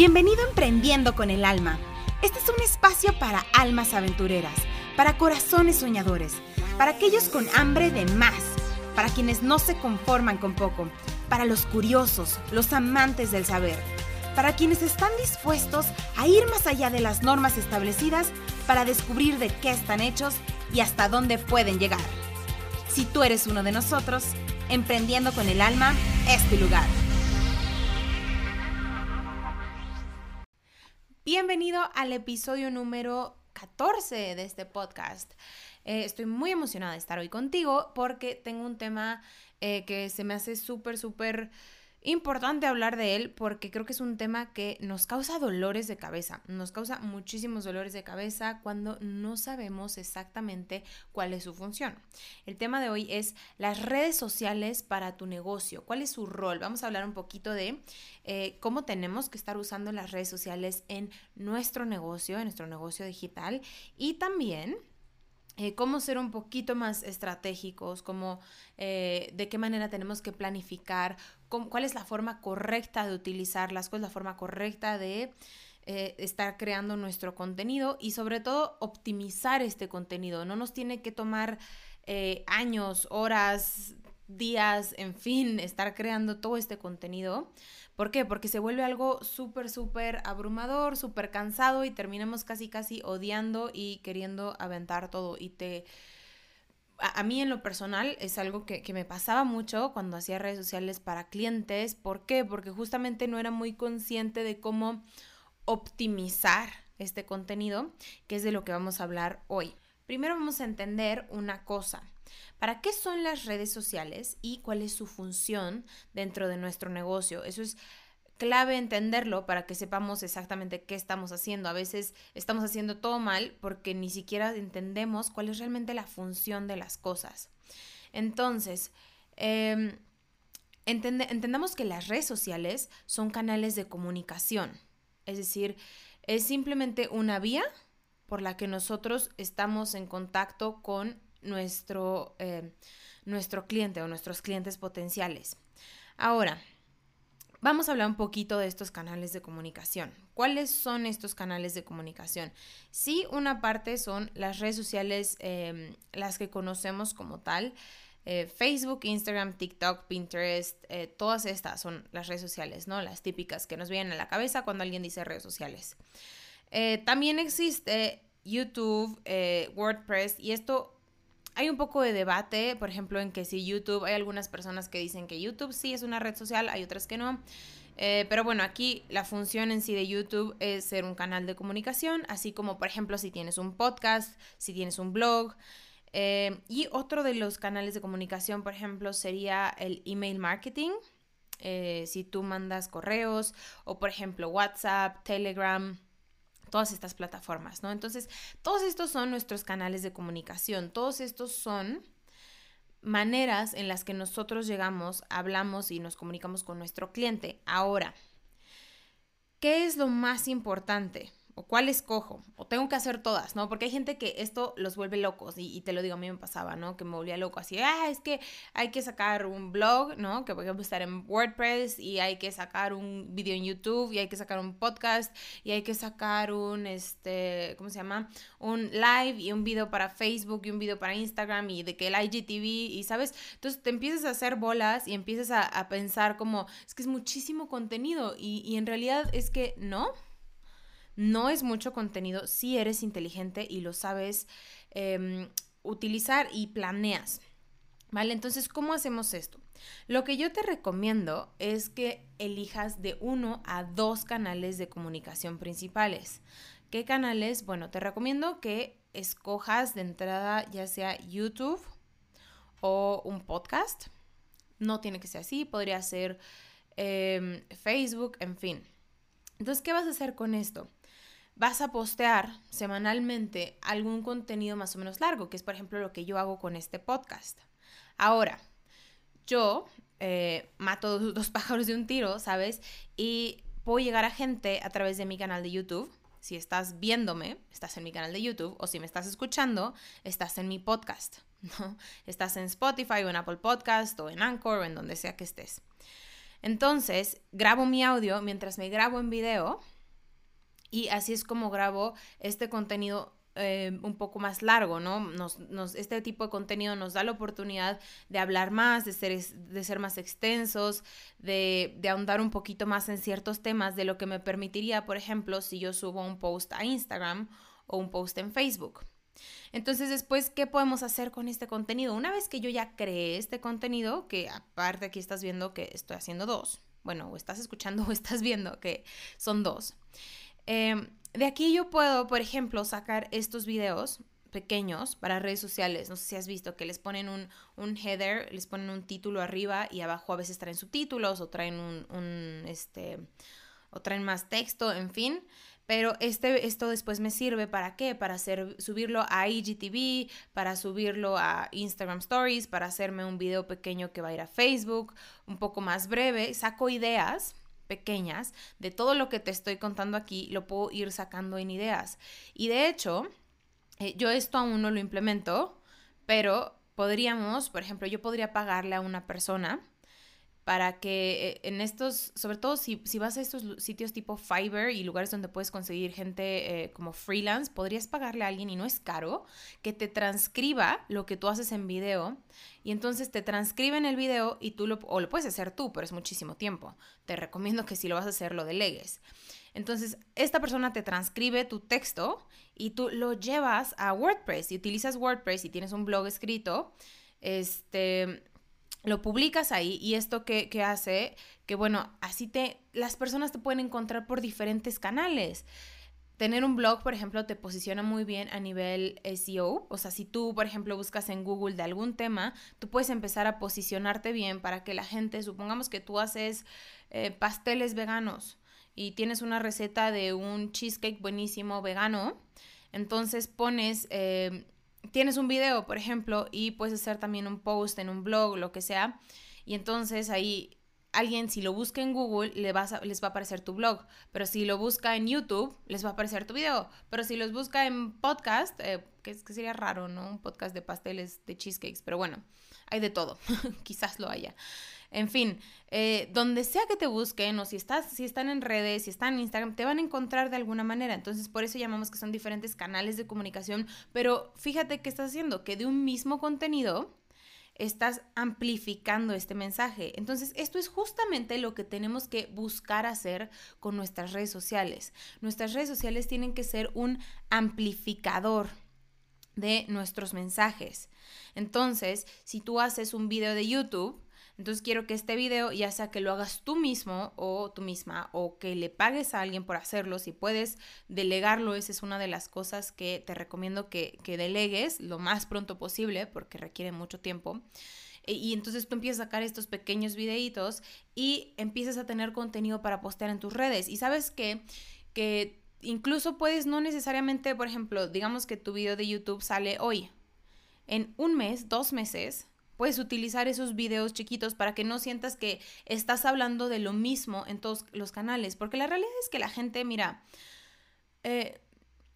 Bienvenido a Emprendiendo con el Alma. Este es un espacio para almas aventureras, para corazones soñadores, para aquellos con hambre de más, para quienes no se conforman con poco, para los curiosos, los amantes del saber, para quienes están dispuestos a ir más allá de las normas establecidas para descubrir de qué están hechos y hasta dónde pueden llegar. Si tú eres uno de nosotros, Emprendiendo con el Alma es tu lugar. Bienvenido al episodio número 14 de este podcast. Eh, estoy muy emocionada de estar hoy contigo porque tengo un tema eh, que se me hace súper, súper importante hablar de él porque creo que es un tema que nos causa dolores de cabeza, nos causa muchísimos dolores de cabeza cuando no sabemos exactamente cuál es su función. El tema de hoy es las redes sociales para tu negocio, cuál es su rol. Vamos a hablar un poquito de eh, cómo tenemos que estar usando las redes sociales en nuestro negocio, en nuestro negocio digital y también eh, cómo ser un poquito más estratégicos, cómo, eh, de qué manera tenemos que planificar, cuál es la forma correcta de utilizarlas, cuál es la forma correcta de eh, estar creando nuestro contenido y sobre todo optimizar este contenido. No nos tiene que tomar años, horas, días, en fin, estar creando todo este contenido ¿Por qué? Porque se vuelve algo súper, súper abrumador, súper cansado y terminamos casi, casi odiando y queriendo aventar todo. Y te... A, mí en lo personal es algo que, que me pasaba mucho cuando hacía redes sociales para clientes. ¿Por qué? Porque justamente no era muy consciente de cómo optimizar este contenido, que es de lo que vamos a hablar hoy. Primero vamos a entender una cosa. ¿Para qué son las redes sociales y cuál es su función dentro de nuestro negocio? Eso es clave entenderlo para que sepamos exactamente qué estamos haciendo. A veces estamos haciendo todo mal porque ni siquiera entendemos cuál es realmente la función de las cosas. Entonces, em, entendamos que las redes sociales son canales de comunicación. Es decir, es simplemente una vía por la que nosotros estamos en contacto con nuestro, eh, nuestro cliente o nuestros clientes potenciales. Ahora, vamos a hablar un poquito de estos canales de comunicación. ¿Cuáles son estos canales de comunicación? Sí, una parte son las redes sociales, em, las que conocemos como tal. Eh, Facebook, Instagram, TikTok, Pinterest, eh, todas estas son las redes sociales, ¿no? Las típicas que nos vienen a la cabeza cuando alguien dice redes sociales. también existe YouTube, WordPress, y esto hay un poco de debate, por ejemplo, en que si YouTube, hay algunas personas que dicen que YouTube sí es una red social, hay otras que no. Eh, pero bueno, aquí la función en sí de YouTube es ser un canal de comunicación, así como por ejemplo si tienes un podcast, si tienes un blog. Eh, y otro de los canales de comunicación, por ejemplo, sería el email marketing. Eh, si tú mandas correos o por ejemplo WhatsApp, Telegram, todas estas plataformas, ¿no? Entonces, todos estos son nuestros canales de comunicación, todos estos son maneras en las que nosotros llegamos, hablamos y nos comunicamos con nuestro cliente. Ahora, ¿qué es lo más importante? O cuál escojo, o tengo que hacer todas, ¿no? Porque hay gente que esto los vuelve locos, y, te lo digo, a mí me pasaba, ¿no? Que me volvía loco, así, ah, es que hay que sacar un blog, ¿no? Que por ejemplo estar en WordPress, y hay que sacar un video en YouTube, y hay que sacar un podcast, y hay que sacar un, este, ¿cómo se llama? Un live, y un video para Facebook, y un video para Instagram, y de que el IGTV, y sabes, entonces te empiezas a hacer bolas, y empiezas a, a pensar como, es que es muchísimo contenido, y, y en realidad es que no, no es mucho contenido si eres inteligente y lo sabes em, utilizar y planeas. ¿Vale? Entonces, ¿cómo hacemos esto? Lo que yo te recomiendo es que elijas de uno a dos canales de comunicación principales. ¿Qué canales? Bueno, te recomiendo que escojas de entrada ya sea YouTube o un podcast. No tiene que ser así, podría ser em, Facebook, en fin. Entonces, ¿qué vas a hacer con esto? Vas a postear semanalmente algún contenido más o menos largo, que es por ejemplo lo que yo hago con este podcast. Ahora, yo eh, mato dos pájaros de un tiro, ¿sabes? Y puedo llegar a gente a través de mi canal de YouTube. Si estás viéndome, estás en mi canal de YouTube, o si me estás escuchando, estás en mi podcast, ¿no? Estás en Spotify o en Apple Podcast o en Anchor o en donde sea que estés. Entonces, grabo mi audio mientras me grabo en video y así es como grabo este contenido eh, un poco más largo, ¿no? Nos, este tipo de contenido nos da la oportunidad de hablar más, de ser, de ser más extensos, de, de, ahondar un poquito más en ciertos temas de lo que me permitiría, por ejemplo, si yo subo un post a Instagram o un post en Facebook. Entonces, después, ¿qué podemos hacer con este contenido? Una vez que yo ya creé este contenido, que aparte aquí estás viendo que estoy haciendo dos, bueno, o estás escuchando o estás viendo que son dos. Eh, de aquí yo puedo, por ejemplo, sacar estos videos pequeños para redes sociales. No sé si has visto que les ponen un, un header, les ponen un título arriba y abajo a veces traen subtítulos o traen un, este, o traen más texto, en fin. Pero este, esto después me sirve para qué? Para subirlo a IGTV, para subirlo a Instagram Stories, para hacerme un video pequeño que va a ir a Facebook, un poco más breve. Saco ideas pequeñas de todo lo que te estoy contando aquí, lo puedo ir sacando en ideas. Y de hecho, eh, yo esto aún no lo implemento, pero podríamos, por ejemplo, yo podría pagarle a una persona para que eh, en estos, sobre todo si, vas a estos sitios tipo Fiverr y lugares donde puedes conseguir gente eh, como freelance, podrías pagarle a alguien y no es caro que te transcriba lo que tú haces en video y entonces te transcribe en el video y tú lo, o lo puedes hacer tú, pero es muchísimo tiempo. Te recomiendo que si lo vas a hacer lo delegues. Entonces, esta persona te transcribe tu texto y tú lo llevas a WordPress y utilizas WordPress y tienes un blog escrito, este, lo publicas ahí y esto que, hace que, bueno, así te, las personas te pueden encontrar por diferentes canales. Tener un blog, por ejemplo, te posiciona muy bien a nivel SEO. O sea, si tú, por ejemplo, buscas en Google de algún tema, tú puedes empezar a posicionarte bien para que la gente, supongamos que tú haces eh, pasteles veganos y tienes una receta de un cheesecake buenísimo vegano, entonces pones... Eh, tienes un video, por ejemplo, y puedes hacer también un post en un blog, lo que sea, y entonces ahí alguien si lo busca en Google le les va a aparecer tu blog, pero si lo busca en YouTube les va a aparecer tu video, pero si los busca en podcast, eh, que sería raro, ¿no? Un podcast de pasteles, de cheesecakes, pero bueno, hay de todo, quizás lo haya. En fin, eh, donde sea que te busquen o si, estás, si están en redes, si están en Instagram, te van a encontrar de alguna manera. Entonces, por eso llamamos que son diferentes canales de comunicación. Pero fíjate qué estás haciendo, que de un mismo contenido estás amplificando este mensaje. Entonces, esto es justamente lo que tenemos que buscar hacer con nuestras redes sociales. Nuestras redes sociales tienen que ser un amplificador de nuestros mensajes. Entonces, si tú haces un video de YouTube, entonces quiero que este video, ya sea que lo hagas tú mismo o tú misma, o que le pagues a alguien por hacerlo, si puedes delegarlo, esa es una de las cosas que te recomiendo que, delegues lo más pronto posible, porque requiere mucho tiempo. E, y entonces tú empiezas a sacar estos pequeños videitos y empiezas a tener contenido para postear en tus redes. Y sabes qué? que incluso puedes no necesariamente, por ejemplo, digamos que tu video de YouTube sale hoy. En un mes, dos meses, puedes utilizar esos videos chiquitos para que no sientas que estás hablando de lo mismo en todos los canales, porque la realidad es que la gente, mira, eh,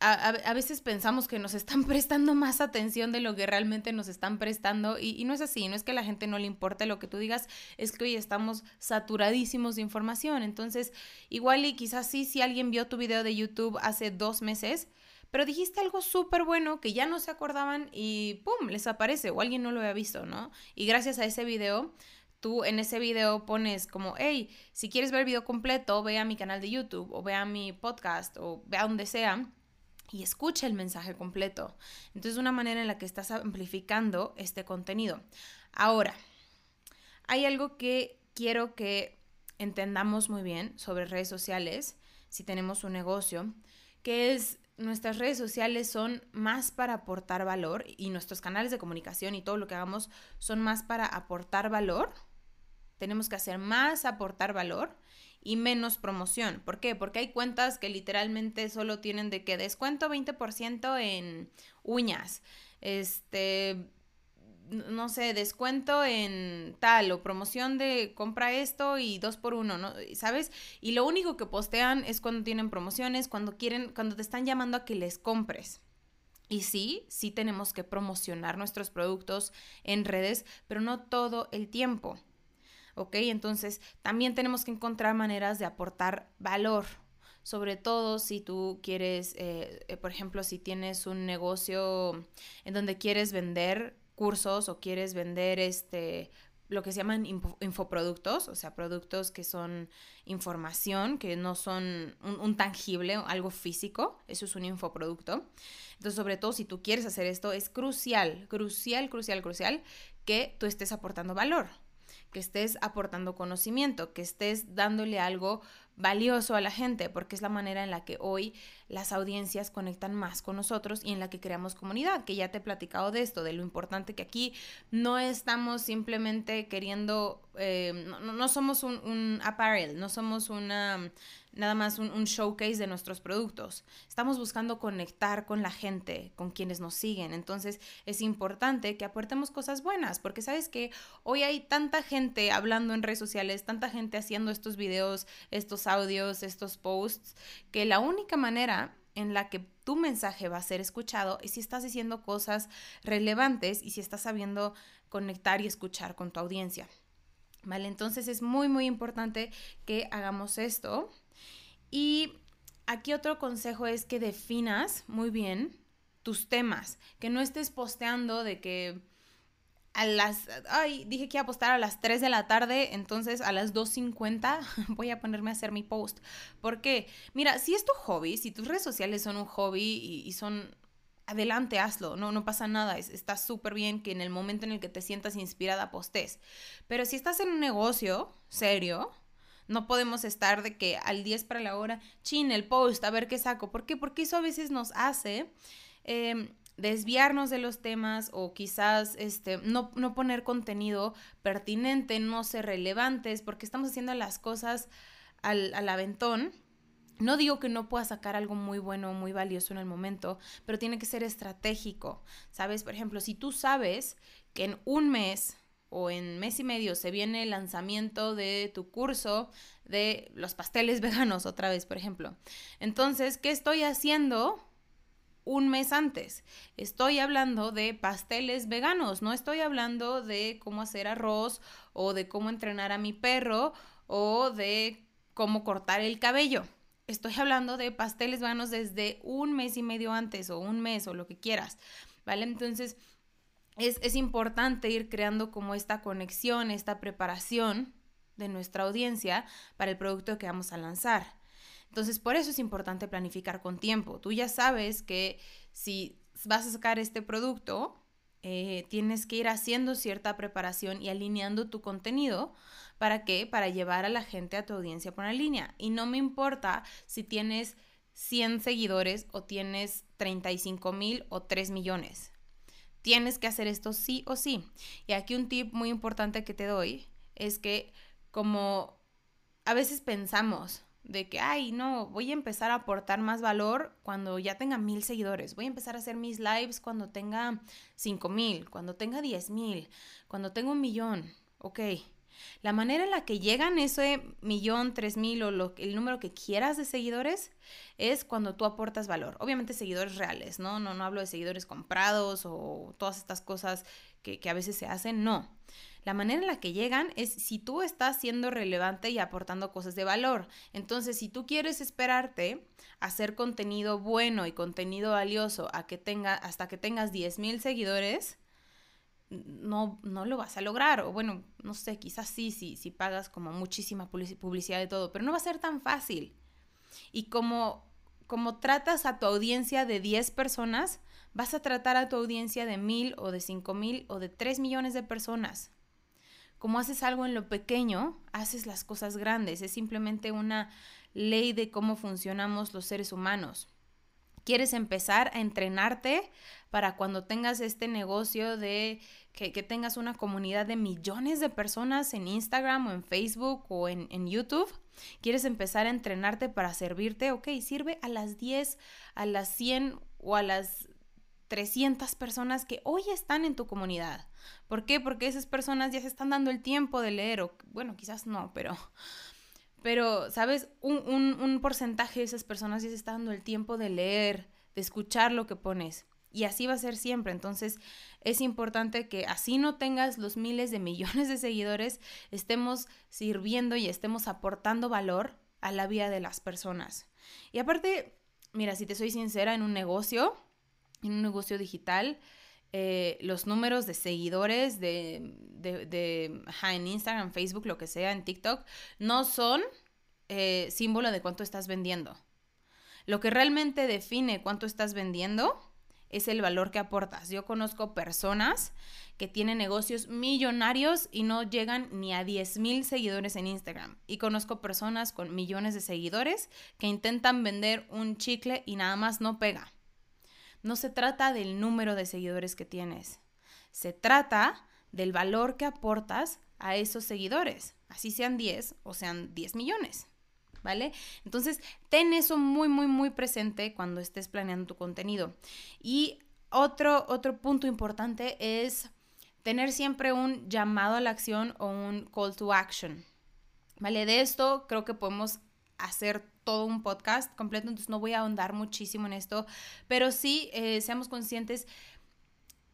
a, veces pensamos que nos están prestando más atención de lo que realmente nos están prestando y, y, no es así, no es que a la gente no le importe lo que tú digas, es que hoy estamos saturadísimos de información, entonces igual y quizás sí, si alguien vio tu video de YouTube hace dos meses, pero dijiste algo súper bueno que ya no se acordaban y ¡pum! les aparece o alguien no lo había visto, ¿no? Y gracias a ese video, tú en ese video pones como, hey, si quieres ver el video completo, ve a mi canal de YouTube o ve a mi podcast o ve a donde sea y escucha el mensaje completo. Entonces, es una manera en la que estás amplificando este contenido. Ahora, hay algo que quiero que entendamos muy bien sobre redes sociales, si tenemos un negocio, que es nuestras redes sociales son más para aportar valor y nuestros canales de comunicación y todo lo que hagamos son más para aportar valor. Tenemos que hacer más aportar valor y menos promoción. ¿Por qué? Porque hay cuentas que literalmente solo tienen de que descuento 20% en uñas. Este, no sé, descuento en tal o promoción de compra esto y dos por uno, ¿no? ¿Sabes? Y lo único que postean es cuando tienen promociones, cuando quieren, cuando te están llamando a que les compres. Y sí, sí tenemos que promocionar nuestros productos en redes, pero no todo el tiempo. ¿ok? Entonces, también tenemos que encontrar maneras de aportar valor, sobre todo si tú quieres, eh, eh, por ejemplo, si tienes un negocio en donde quieres vender cursos o quieres vender este lo que se llaman infoproductos, o sea, productos que son información, que no son un, un, tangible, algo físico, eso es un infoproducto. Entonces, sobre todo si tú quieres hacer esto, es crucial, crucial, crucial, crucial que tú estés aportando valor, que estés aportando conocimiento, que estés dándole algo valioso a la gente, porque es la manera en la que hoy las audiencias conectan más con nosotros y en la que creamos comunidad, que ya te he platicado de esto, de lo importante que aquí no estamos simplemente queriendo, eh, no, somos un, un apparel, no somos una nada más un, showcase de nuestros productos. Estamos buscando conectar con la gente, con quienes nos siguen. Entonces es importante que aportemos cosas buenas, porque sabes que hoy hay tanta gente hablando en redes sociales, tanta gente haciendo estos videos, estos audios, estos posts, que la única manera en la que tu mensaje va a ser escuchado es si estás diciendo cosas relevantes y si estás sabiendo conectar y escuchar con tu audiencia. ¿Vale? Entonces es muy, muy importante que hagamos esto y aquí otro consejo es que definas muy bien tus temas, que no estés posteando de que a las, ay, dije que iba a postar a las 3 de la tarde, entonces a las 2.50 voy a ponerme a hacer mi post. Porque, mira, si es tu hobby, si tus redes sociales son un hobby y, son, adelante, hazlo, no, no pasa nada, está súper bien que en el momento en el que te sientas inspirada postes. Pero si estás en un negocio serio, no podemos estar de que al 10 para la hora, chin, el post, a ver qué saco. ¿Por qué? Porque eso a veces nos hace em, desviarnos de los temas o quizás este, no, no poner contenido pertinente, no ser relevantes, porque estamos haciendo las cosas al, al aventón. No digo que no pueda sacar algo muy bueno, muy valioso en el momento, pero tiene que ser estratégico. ¿Sabes? Por ejemplo, si tú sabes que en un mes o en mes y medio se viene el lanzamiento de tu curso de los pasteles veganos otra vez, por ejemplo. Entonces, ¿qué estoy haciendo? Un mes antes. Estoy hablando de pasteles veganos, no estoy hablando de cómo hacer arroz o de cómo entrenar a mi perro o de cómo cortar el cabello. Estoy hablando de pasteles veganos desde un mes y medio antes o un mes o lo que quieras, ¿vale? Entonces, es, importante ir creando como esta conexión, esta preparación de nuestra audiencia para el producto que vamos a lanzar. Entonces, por eso es importante planificar con tiempo. Tú ya sabes que si vas a sacar este producto, eh, tienes que ir haciendo cierta preparación y alineando tu contenido. ¿Para qué? Para llevar a la gente a tu audiencia por una línea. Y no me importa si tienes 100 seguidores o tienes 35 mil o 3 millones tienes que hacer esto sí o sí. Y aquí un tip muy importante que te doy es que como a veces pensamos de que, ay, no, voy a empezar a aportar más valor cuando ya tenga mil seguidores, voy a empezar a hacer mis lives cuando tenga cinco mil, cuando tenga diez mil, cuando tenga un millón, ok. La manera en la que llegan ese millón, tres mil o lo, el número que quieras de seguidores es cuando tú aportas valor. Obviamente seguidores reales, ¿no? No, no hablo de seguidores comprados o todas estas cosas que, a veces se hacen, no. La manera en la que llegan es si tú estás siendo relevante y aportando cosas de valor. Entonces, si tú quieres esperarte a hacer contenido bueno y contenido valioso a que tenga, hasta que tengas 10 mil seguidores, no, no lo vas a lograr. O bueno, no sé, quizás sí, sí, si pagas como muchísima publicidad de todo, pero no va a ser tan fácil. Y como, como tratas a tu audiencia de 10 personas, vas a tratar a tu audiencia de mil o de cinco mil o de 3 millones de personas. Como haces algo en lo pequeño, haces las cosas grandes. Es simplemente una ley de cómo funcionamos los seres humanos quieres empezar a entrenarte para cuando tengas este negocio de que, tengas una comunidad de millones de personas en Instagram o en Facebook o en, YouTube. ¿Quieres empezar a entrenarte para servirte? Ok, sirve a las 10, a las 100 o a las 300 personas que hoy están en tu comunidad. ¿Por qué? Porque esas personas ya se están dando el tiempo de leer, o bueno, quizás no, pero pero, ¿sabes? Un, porcentaje de esas personas ya se está dando el tiempo de leer, de escuchar lo que pones. Y así va a ser siempre. Entonces es importante que así no tengas los miles de millones de seguidores, estemos sirviendo y estemos aportando valor a la vida de las personas. Y aparte, mira, si te soy sincera, en un negocio, en un negocio digital, eh, los números de seguidores de, de, en Instagram, Facebook, lo que sea, en TikTok, no son eh, símbolo de cuánto estás vendiendo. Lo que realmente define cuánto estás vendiendo es el valor que aportas. Yo conozco personas que tienen negocios millonarios y no llegan ni a 10 mil seguidores en Instagram. Y conozco personas con millones de seguidores que intentan vender un chicle y nada más no pega. No se trata del número de seguidores que tienes. Se trata del valor que aportas a esos seguidores, así sean 10 o sean 10 millones. ¿Vale? Entonces, ten eso muy, muy, muy presente cuando estés planeando tu contenido. Y otro, otro punto importante es tener siempre un llamado a la acción o un call to action. ¿Vale? De esto creo que podemos hacer todo un podcast completo, entonces no voy a ahondar muchísimo en esto, pero sí eh, seamos conscientes.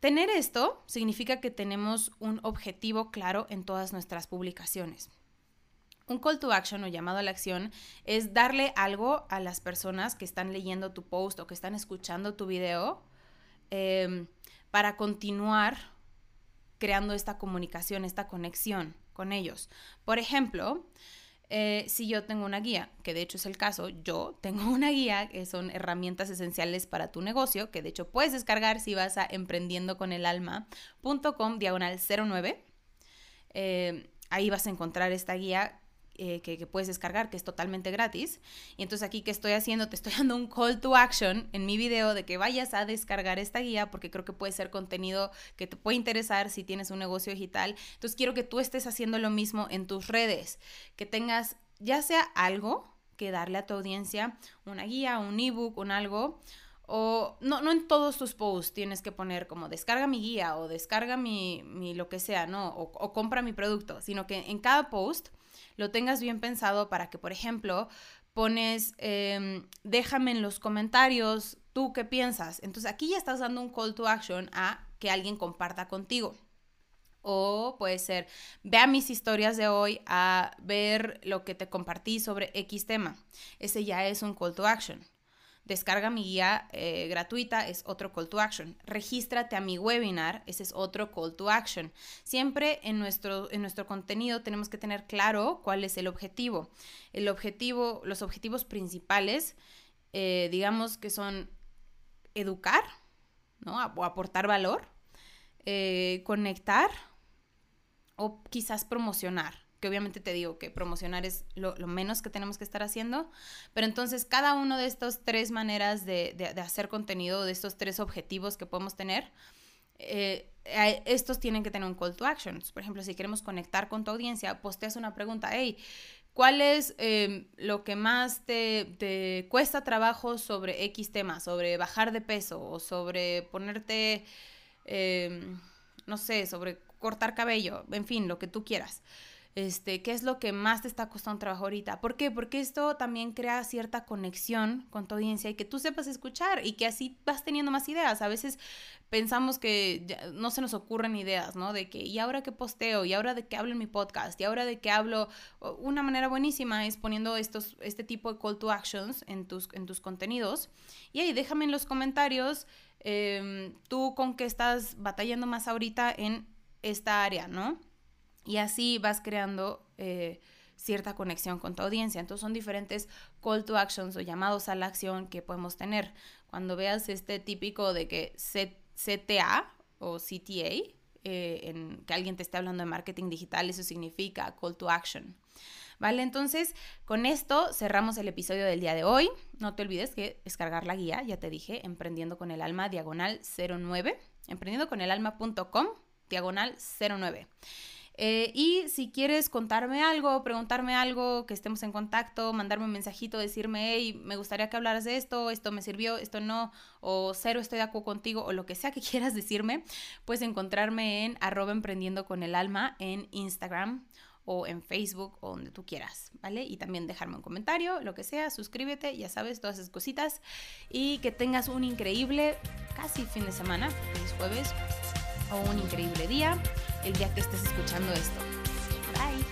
Tener esto significa que tenemos un objetivo claro en todas nuestras publicaciones. Un call to action o llamado a la acción es darle algo a las personas que están leyendo tu post o que están escuchando tu video em, para continuar creando esta comunicación, esta conexión con ellos. Por ejemplo, eh, si yo tengo una guía, que de hecho es el caso, yo tengo una guía que son herramientas esenciales para tu negocio, que de hecho puedes descargar si vas a emprendiendoconelalma.com diagonal 09. Eh, ahí vas a encontrar esta guía eh, que, puedes descargar, que es totalmente gratis. Y entonces aquí que estoy haciendo, te estoy dando un call to action en mi video de que vayas a descargar esta guía porque creo que puede ser contenido que te puede interesar si tienes un negocio digital. Entonces quiero que tú estés haciendo lo mismo en tus redes, que tengas ya sea algo que darle a tu audiencia, una guía, un ebook, un algo. O no, no en todos tus posts tienes que poner como descarga mi guía o descarga mi, mi lo que sea, ¿no? O, compra mi producto, sino que en cada post lo tengas bien pensado para que, por ejemplo, pones, em, déjame en los comentarios tú qué piensas. Entonces aquí ya estás dando un call to action a que alguien comparta contigo. O puede ser, vea mis historias de hoy a ver lo que te compartí sobre X tema. Ese ya es un call to action. Descarga mi guía eh, gratuita, es otro call to action. Regístrate a mi webinar, ese es otro call to action. Siempre en nuestro, en nuestro contenido tenemos que tener claro cuál es el objetivo. El objetivo, los objetivos principales, eh, digamos que son educar, ¿no? O aportar valor, eh, conectar o quizás promocionar que obviamente te digo que promocionar es lo, menos que tenemos que estar haciendo, pero entonces cada uno de estas tres maneras de, hacer contenido, de estos tres objetivos que podemos tener, eh, estos tienen que tener un call to action. Por ejemplo, si queremos conectar con tu audiencia, posteas una pregunta, hey, ¿cuál es em, lo que más te, cuesta trabajo sobre X tema, sobre bajar de peso o sobre ponerte, no sé, sobre cortar cabello, en fin, lo que tú quieras este, qué es lo que más te está costando trabajo ahorita. ¿Por qué? Porque esto también crea cierta conexión con tu audiencia y que tú sepas escuchar y que así vas teniendo más ideas. A veces pensamos que no se nos ocurren ideas, ¿no? De que, ¿y ahora qué posteo? ¿Y ahora de qué hablo en mi podcast? ¿Y ahora de qué hablo? Una manera buenísima es poniendo estos, este tipo de call to actions en tus, en tus contenidos. Y ahí déjame en los comentarios em, tú con qué estás batallando más ahorita en esta área, ¿no? Y así vas creando eh, cierta conexión con tu audiencia. Entonces son diferentes call to actions o llamados a la acción que podemos tener. Cuando veas este típico de que CTA o CTA, eh, en que alguien te esté hablando de marketing digital, eso significa call to action. ¿Vale? Entonces, con esto cerramos el episodio del día de hoy. No te olvides que descargar la guía, ya te dije, Emprendiendo con el Alma, diagonal 09, emprendiendoconеlalma.com, diagonal 09. Eh, y si quieres contarme algo, preguntarme algo, que estemos en contacto, mandarme un mensajito, decirme, hey, me gustaría que hablaras de esto, esto me sirvió, esto no, o cero estoy de acuerdo contigo, o lo que sea que quieras decirme, puedes encontrarme en arroba emprendiendo con el alma en Instagram o en Facebook o donde tú quieras, ¿vale? Y también dejarme un comentario, lo que sea, suscríbete, ya sabes, todas esas cositas. Y que tengas un increíble, casi fin de semana, es jueves, o un increíble día, el día que estés escuchando esto. Bye.